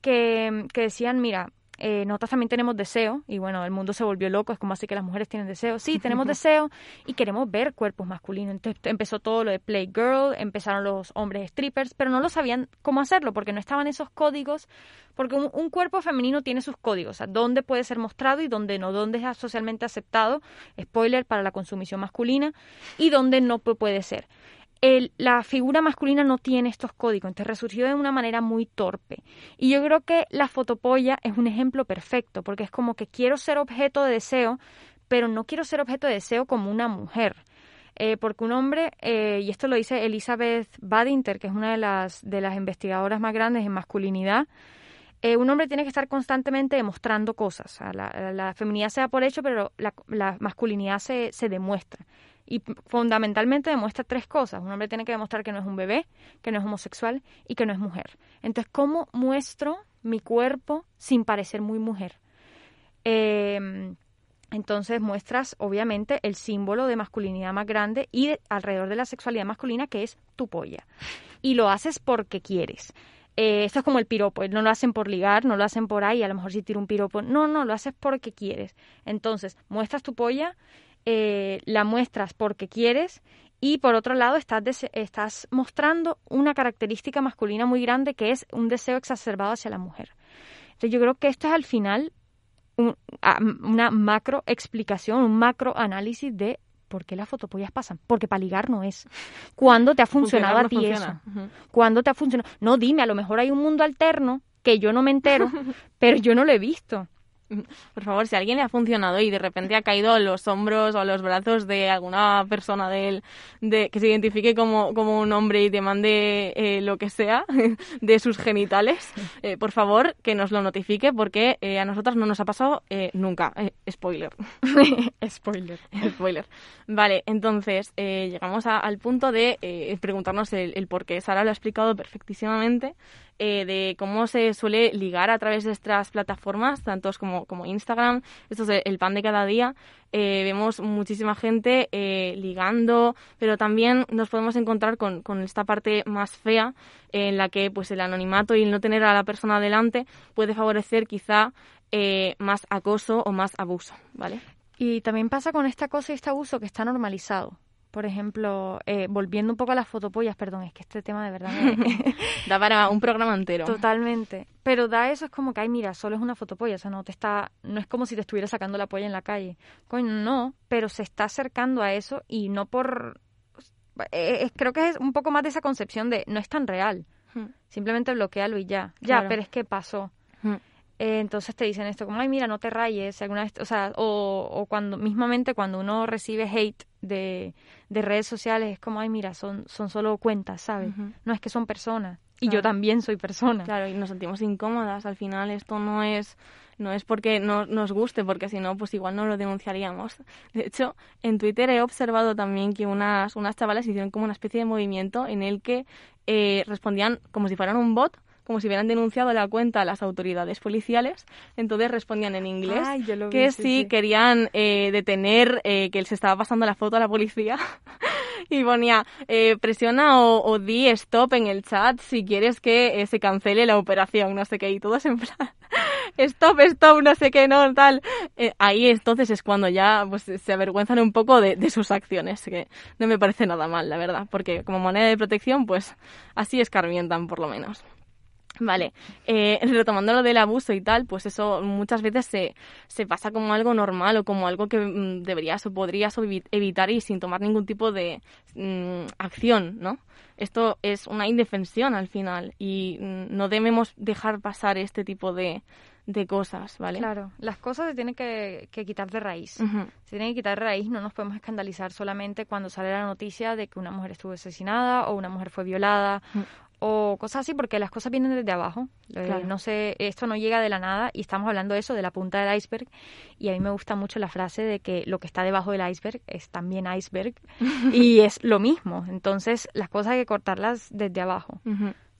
[SPEAKER 4] que, que decían, mira, eh, nosotros también tenemos deseo, y bueno, el mundo se volvió loco, es como así que las mujeres tienen deseo. Sí, tenemos deseo y queremos ver cuerpos masculinos. Entonces empezó todo lo de Playgirl, empezaron los hombres strippers, pero no lo sabían cómo hacerlo porque no estaban esos códigos, porque un, cuerpo femenino tiene sus códigos, o sea, dónde puede ser mostrado y dónde no, dónde es socialmente aceptado, spoiler, para la consumición masculina, y dónde no puede ser la figura masculina no tiene estos códigos, entonces resurgió de una manera muy torpe. Y yo creo que la fotopolla es un ejemplo perfecto, porque es como que quiero ser objeto de deseo, pero no quiero ser objeto de deseo como una mujer. Eh, porque un hombre, eh, y esto lo dice Elizabeth Badinter, que es una de las, de las investigadoras más grandes en masculinidad, eh, un hombre tiene que estar constantemente demostrando cosas. la, feminidad se da por hecho, pero la, la masculinidad se, se demuestra y fundamentalmente demuestra tres cosas. Un hombre tiene que demostrar que no es un bebé, que no es homosexual y que no es mujer. Entonces, ¿cómo muestro mi cuerpo sin parecer muy mujer? Em, entonces muestras, obviamente, el símbolo de masculinidad más grande y alrededor de la sexualidad masculina, que es tu polla. Y lo haces porque quieres. Eh, esto es como el piropo, no lo hacen por ligar, no lo hacen por ahí, a lo mejor si tiro un piropo. No, no, lo haces porque quieres. Entonces, muestras tu polla eh, la muestras porque quieres y por otro lado estás, estás mostrando una característica masculina muy grande que es un deseo exacerbado hacia la mujer. Entonces yo creo que esto es al final una macro explicación, un macro análisis de por qué las fotopollas pasan. Porque para ligar no es. ¿Cuándo te ha funcionado a ti eso? ¿Cuándo te ha funcionado? No, dime, a lo mejor hay un mundo alterno que yo no me entero, pero yo no lo he visto.
[SPEAKER 3] Por favor, si a alguien le ha funcionado y de repente ha caído en los hombros o los brazos de alguna persona de él, de, que se identifique como, como un hombre y te mande eh, lo que sea de sus genitales, eh, por favor, que nos lo notifique porque eh, a nosotras no nos ha pasado nunca. spoiler.
[SPEAKER 4] spoiler.
[SPEAKER 3] spoiler. Vale, entonces llegamos al punto de preguntarnos el, el por qué. Sara lo ha explicado perfectísimamente. Eh, de cómo se suele ligar a través de estas plataformas, tantos como, como Instagram, esto es el pan de cada día. Eh, vemos muchísima gente eh, ligando, pero también nos podemos encontrar con, con esta parte más fea en la que pues el anonimato y el no tener a la persona delante puede favorecer quizá más acoso o más abuso, ¿vale?
[SPEAKER 4] Y también pasa con esta cosa y este abuso que está normalizado por ejemplo, eh, volviendo un poco a las fotopollas, perdón, es que este tema de verdad
[SPEAKER 3] da para un programa entero.
[SPEAKER 4] Totalmente. Pero da eso es como que, ay, mira, solo es una fotopolla, o sea, no te está, no es como si te estuviera sacando la polla en la calle. Coño, no, pero se está acercando a eso y no por... Eh, creo que es un poco más de esa concepción de no es tan real. Hmm. Simplemente bloquealo y ya. Ya, pero es que pasó. Hmm. Eh, entonces te dicen esto como, ay, mira, no te rayes, alguna vez, o sea, o, o cuando, mismamente cuando uno recibe hate de, de, redes sociales, es como, ay, mira, son, son solo cuentas, ¿sabes? No es que son personas. Y yo también soy persona.
[SPEAKER 3] Claro, y nos sentimos incómodas. Al final esto no es no es porque no nos guste, porque si no, pues igual no lo denunciaríamos. De hecho, en Twitter he observado también que unas, unas chavalas hicieron como una especie de movimiento en el que eh, respondían como si fueran un bot como si hubieran denunciado la cuenta a las autoridades policiales. Entonces respondían en inglés que sí, querían eh, detener, eh, que se estaba pasando la foto a la policía. y ponía, eh, presiona o, di stop en el chat si quieres que se cancele la operación, no sé qué, y todos en plan, stop, stop, no sé qué, no, tal. ahí entonces es cuando ya pues, se avergüenzan un poco de, de, sus acciones, que no me parece nada mal, la verdad, porque como moneda de protección, pues así escarmientan por lo menos. Vale, eh, retomando lo del abuso y tal, pues eso muchas veces se, se pasa como algo normal o como algo que mm, deberías o podrías evitar y sin tomar ningún tipo de mm, acción, ¿no? Esto es una indefensión al final y mm, no debemos dejar pasar este tipo de, de cosas, ¿vale?
[SPEAKER 4] Claro, las cosas se tienen que, quitar de raíz. Se tienen que quitar de raíz, no nos podemos escandalizar solamente cuando sale la noticia de que una mujer estuvo asesinada o una mujer fue violada o cosas así, porque las cosas vienen desde abajo. Eh, no sé, esto no llega de la nada y estamos hablando de eso, de la punta del iceberg. Y a mí me gusta mucho la frase de que lo que está debajo del iceberg es también iceberg y es lo mismo. Entonces, las cosas hay que cortarlas desde abajo.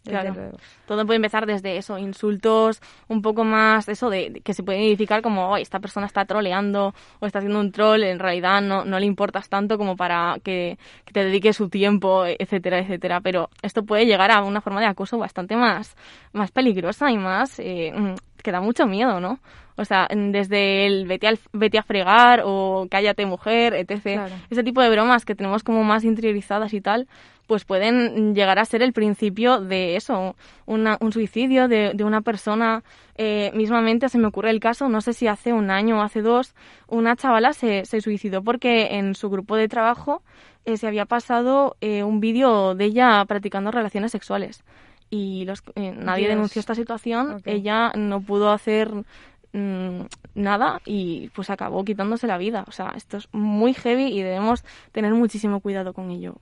[SPEAKER 3] Claro.
[SPEAKER 4] luego.
[SPEAKER 3] Todo puede empezar desde eso, insultos un poco más, eso de, de que se puede identificar como, "Ay, esta persona está troleando o está haciendo un troll, en realidad no, no le importas tanto como para que, que te dedique su tiempo, etcétera, etcétera. Pero esto puede llegar a una forma de acoso bastante más, más peligrosa y más, eh, mm, que da mucho miedo, ¿no? O sea, desde el vete, al, vete a fregar o cállate mujer, etc.
[SPEAKER 4] Claro.
[SPEAKER 3] Ese tipo de bromas que tenemos como más interiorizadas y tal, pues pueden llegar a ser el principio de eso, una- un suicidio de, de una persona. Eh, mismamente se me ocurre el caso, no sé si hace un año o hace dos, una chavala se, se suicidó porque en su grupo de trabajo eh, se había pasado eh, un vídeo de ella practicando relaciones sexuales. Y los, eh, nadie
[SPEAKER 4] Dios.
[SPEAKER 3] denunció esta situación, ella no pudo hacer mm, nada y pues acabó quitándose la vida. O sea, esto es muy heavy y debemos tener muchísimo cuidado con ello.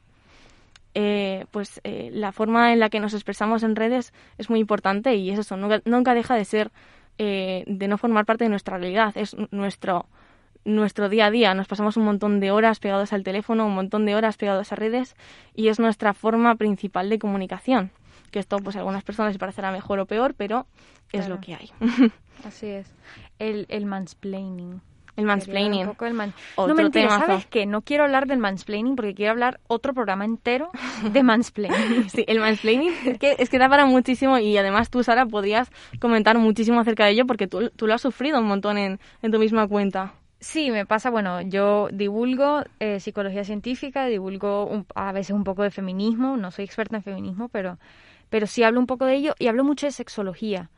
[SPEAKER 3] Eh, pues eh, la forma en la que nos expresamos en redes es muy importante y es eso, nunca, nunca deja de ser, eh, de no formar parte de nuestra realidad, es nuestro, nuestro día a día. Nos pasamos un montón de horas pegados al teléfono, un montón de horas pegados a redes y es nuestra forma principal de comunicación. Que esto, pues a algunas personas les parecerá mejor o peor, pero es
[SPEAKER 4] Claro.
[SPEAKER 3] lo que hay.
[SPEAKER 4] Así es. El, el mansplaining.
[SPEAKER 3] El mansplaining.
[SPEAKER 4] Un poco del man-
[SPEAKER 3] Otro
[SPEAKER 4] no, mentira,
[SPEAKER 3] temazo.
[SPEAKER 4] ¿sabes qué? No quiero hablar del mansplaining porque quiero hablar otro programa entero de mansplaining.
[SPEAKER 3] Sí, el mansplaining es que, es que da para muchísimo y además tú, Sara, podrías comentar muchísimo acerca de ello porque tú, tú lo has sufrido un montón en, en tu misma cuenta.
[SPEAKER 4] Sí, me pasa, bueno, yo divulgo eh, psicología científica, divulgo un- a veces un poco de feminismo, no soy experta en feminismo, pero, pero sí hablo un poco de ello y hablo mucho de sexología.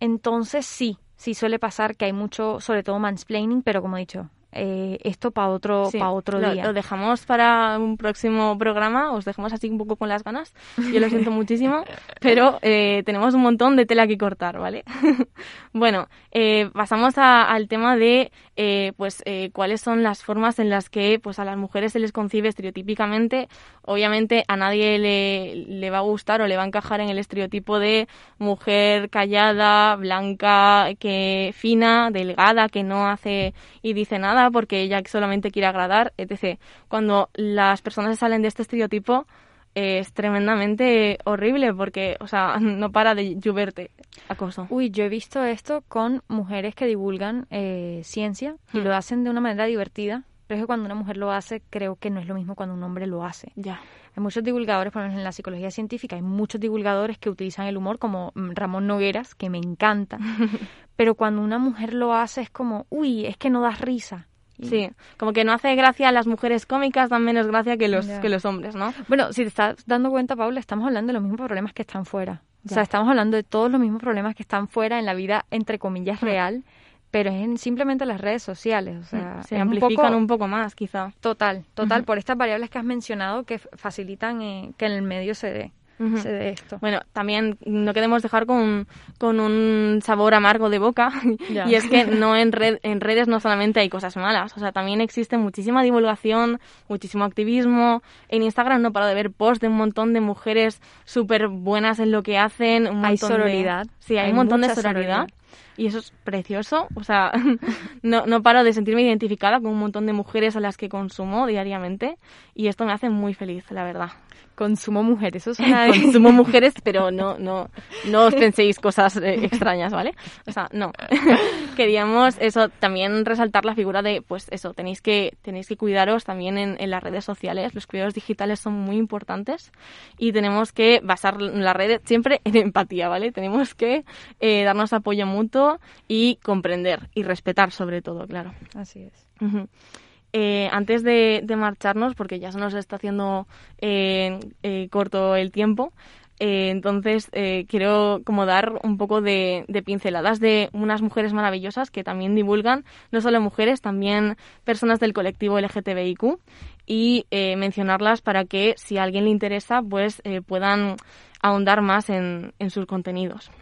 [SPEAKER 4] Entonces sí, sí suele pasar que hay mucho, sobre todo mansplaining, pero como he dicho, eh, esto para otro,
[SPEAKER 3] Sí,
[SPEAKER 4] pa otro
[SPEAKER 3] lo,
[SPEAKER 4] día.
[SPEAKER 3] lo dejamos para un próximo programa, os dejamos así un poco con las ganas. Yo lo siento muchísimo, pero eh, tenemos un montón de tela que cortar, ¿vale? bueno, eh, pasamos a- al tema de eh, pues eh, cuáles son las formas en las que pues a las mujeres se les concibe estereotípicamente. Obviamente a nadie le, le va a gustar o le va a encajar en el estereotipo de mujer callada, blanca, que fina, delgada, que no hace y dice nada porque ella solamente quiere agradar, etc. Cuando las personas salen de este estereotipo eh, es tremendamente horrible porque, o sea, no para de lloverte acoso.
[SPEAKER 4] Uy, yo he visto esto con mujeres que divulgan eh, ciencia y
[SPEAKER 3] Hmm.
[SPEAKER 4] lo hacen de una manera divertida, pero es que cuando una mujer lo hace, creo que no es lo mismo cuando un hombre lo hace.
[SPEAKER 3] Ya.
[SPEAKER 4] Hay muchos divulgadores, por ejemplo, en la psicología científica, hay muchos divulgadores que utilizan el humor, como mm, Ramón Nogueras, que me encanta. Pero cuando una mujer lo hace es como, uy, es que no das risa.
[SPEAKER 3] Sí, como que no hace gracia a las mujeres cómicas, dan menos gracia que los,
[SPEAKER 4] Ya.
[SPEAKER 3] que los hombres, ¿no?
[SPEAKER 4] Bueno, si te estás dando cuenta, Paula, estamos hablando de los mismos problemas que están fuera. O
[SPEAKER 3] Ya.
[SPEAKER 4] sea, estamos hablando de todos los mismos problemas que están fuera en la vida, entre comillas, real, pero es en simplemente las redes sociales. O sea,
[SPEAKER 3] Se
[SPEAKER 4] es un
[SPEAKER 3] amplifican
[SPEAKER 4] poco-
[SPEAKER 3] un poco más, quizá.
[SPEAKER 4] Total, total, por estas variables que has mencionado que facilitan eh, que en el medio se dé, Esto.
[SPEAKER 3] Bueno, también no queremos dejar con, con un sabor amargo de boca. Y es que no en, red, en redes no solamente hay cosas malas. O sea, también existe muchísima divulgación, muchísimo activismo. En Instagram no paro de ver posts de un montón de mujeres súper buenas en lo que hacen. Un
[SPEAKER 4] Hay
[SPEAKER 3] montón de-
[SPEAKER 4] sororidad.
[SPEAKER 3] Sí, hay,
[SPEAKER 4] Hay
[SPEAKER 3] un montón de sororidad.
[SPEAKER 4] sororidad.
[SPEAKER 3] Y eso es precioso. O sea, no, no paro de sentirme identificada con un montón de mujeres a las que consumo diariamente. Y esto me hace muy feliz, la verdad.
[SPEAKER 4] Consumo mujer, eso suena
[SPEAKER 3] consumo mujeres, pero no, no, no os penséis cosas eh, extrañas, ¿vale? O sea, no. Queríamos eso, también resaltar la figura de, pues eso, tenéis que, tenéis que cuidaros también en, en las redes sociales. Los cuidados digitales son muy importantes y tenemos que basar la red siempre en empatía, ¿vale? Tenemos que eh, darnos apoyo mutuo y comprender y respetar sobre todo, claro.
[SPEAKER 4] Así es.
[SPEAKER 3] Eh, antes de, de marcharnos, porque ya se nos está haciendo eh, eh, corto el tiempo, entonces quiero como dar un poco de, de pinceladas de unas mujeres maravillosas que también divulgan, no solo mujeres, también personas del colectivo LGTBIQ y mencionarlas para que si a alguien le interesa, pues puedan ahondar más en, en sus contenidos.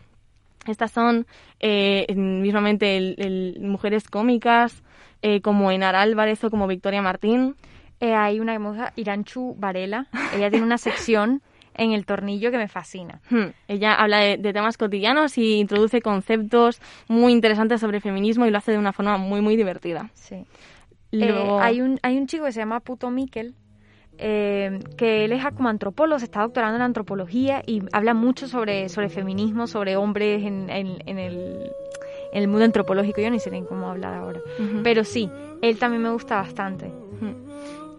[SPEAKER 3] Estas son eh, mismamente el- el- mujeres cómicas eh, como Enara Álvarez o como Victoria Martín.
[SPEAKER 4] Eh, hay una mujer, Iranchu Varela, ella tiene una sección en el tornillo que me fascina.
[SPEAKER 3] Hmm. Ella habla de, de temas cotidianos y introduce conceptos muy interesantes sobre feminismo y lo hace de una forma muy, muy divertida.
[SPEAKER 4] Sí.
[SPEAKER 3] Luego-
[SPEAKER 4] Eh, hay, un, hay un chico que se llama Puto Miquel, eh, que él es como antropólogo, se está doctorando en antropología y habla mucho sobre, sobre feminismo, sobre hombres en, en, el, en el mundo antropológico. Yo ni sé ni cómo hablar ahora. Pero sí, él también me gusta bastante.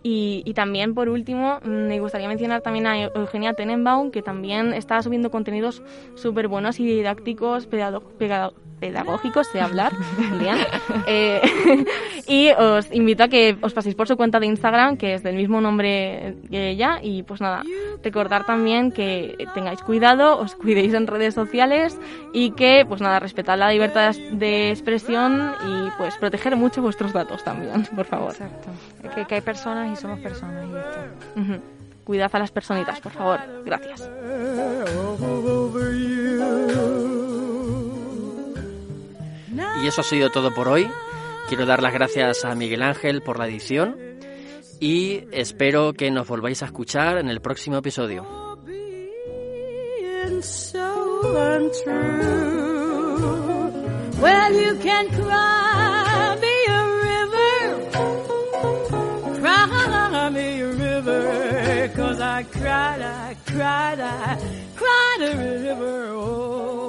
[SPEAKER 3] Y, y, también, por último, mm, me gustaría mencionar también a Eugenia Tenenbaum, que también está subiendo contenidos súper buenos y didácticos, pedagógicos de hablar, eh, y os invito a que os paséis por su cuenta de Instagram, que es del mismo nombre que ella, y pues nada, recordar también que tengáis cuidado, os cuidéis en redes sociales y que, pues nada, respetad la libertad de expresión y pues proteger mucho vuestros datos también, por favor.
[SPEAKER 4] Exacto. Que, que hay personas y somos personas y esto.
[SPEAKER 3] Cuidad a las personitas, por favor. Gracias.
[SPEAKER 1] Y eso ha sido todo por hoy. Quiero dar las gracias a Miguel Ángel por la edición y espero que nos volváis a escuchar en el próximo episodio. Well, you can cry I cried, I cried, I cried a river. Oh.